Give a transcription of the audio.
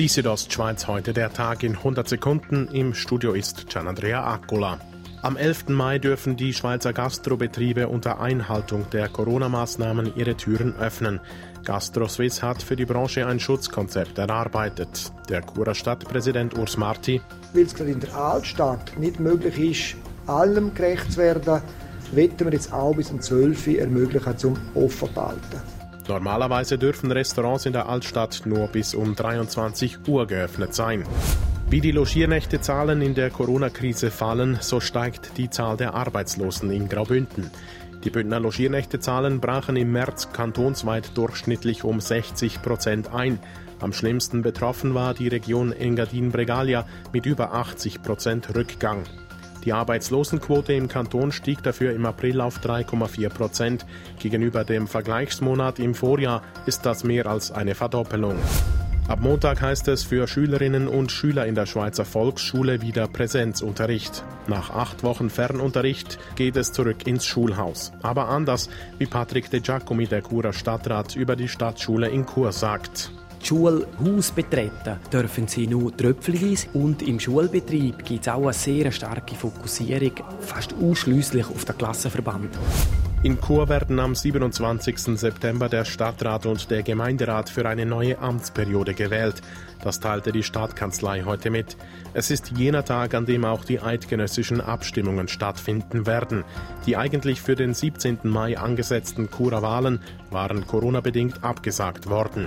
Die Südostschweiz heute der Tag in 100 Sekunden. Im Studio ist Gianandrea Accola. Am 11. Mai dürfen die Schweizer Gastrobetriebe unter Einhaltung der Corona-Maßnahmen ihre Türen öffnen. GastroSwiss hat für die Branche ein Schutzkonzept erarbeitet. Der Churer Stadtpräsident Urs Marti. Weil es gerade in der Altstadt nicht möglich ist, allem gerecht zu werden, wetten wir jetzt auch bis um 12 Uhr ermöglichen, zum offen zu halten. Normalerweise dürfen Restaurants in der Altstadt nur bis um 23 Uhr geöffnet sein. Wie die Logiernächtezahlen in der Corona-Krise fallen, so steigt die Zahl der Arbeitslosen in Graubünden. Die Bündner Logiernächtezahlen brachen im März kantonsweit durchschnittlich um 60 Prozent ein. Am schlimmsten betroffen war die Region Engadin-Bregalia mit über 80 Prozent Rückgang. Die Arbeitslosenquote im Kanton stieg dafür im April auf 3,4 Prozent. Gegenüber dem Vergleichsmonat im Vorjahr ist das mehr als eine Verdoppelung. Ab Montag heißt es für Schülerinnen und Schüler in der Schweizer Volksschule wieder Präsenzunterricht. Nach acht Wochen Fernunterricht geht es zurück ins Schulhaus. Aber anders, wie Patrick de Giacomi, der Churer Stadtrat, über die Stadtschule in Chur sagt. Schulhaus betreten dürfen sie nur tröpfelweise und im Schulbetrieb gibt es auch eine sehr starke Fokussierung, fast ausschließlich auf den Klassenverband. In Chur werden am 27. September der Stadtrat und der Gemeinderat für eine neue Amtsperiode gewählt. Das teilte die Stadtkanzlei heute mit. Es ist jener Tag, an dem auch die eidgenössischen Abstimmungen stattfinden werden. Die eigentlich für den 17. Mai angesetzten Churer Wahlen waren Corona-bedingt abgesagt worden.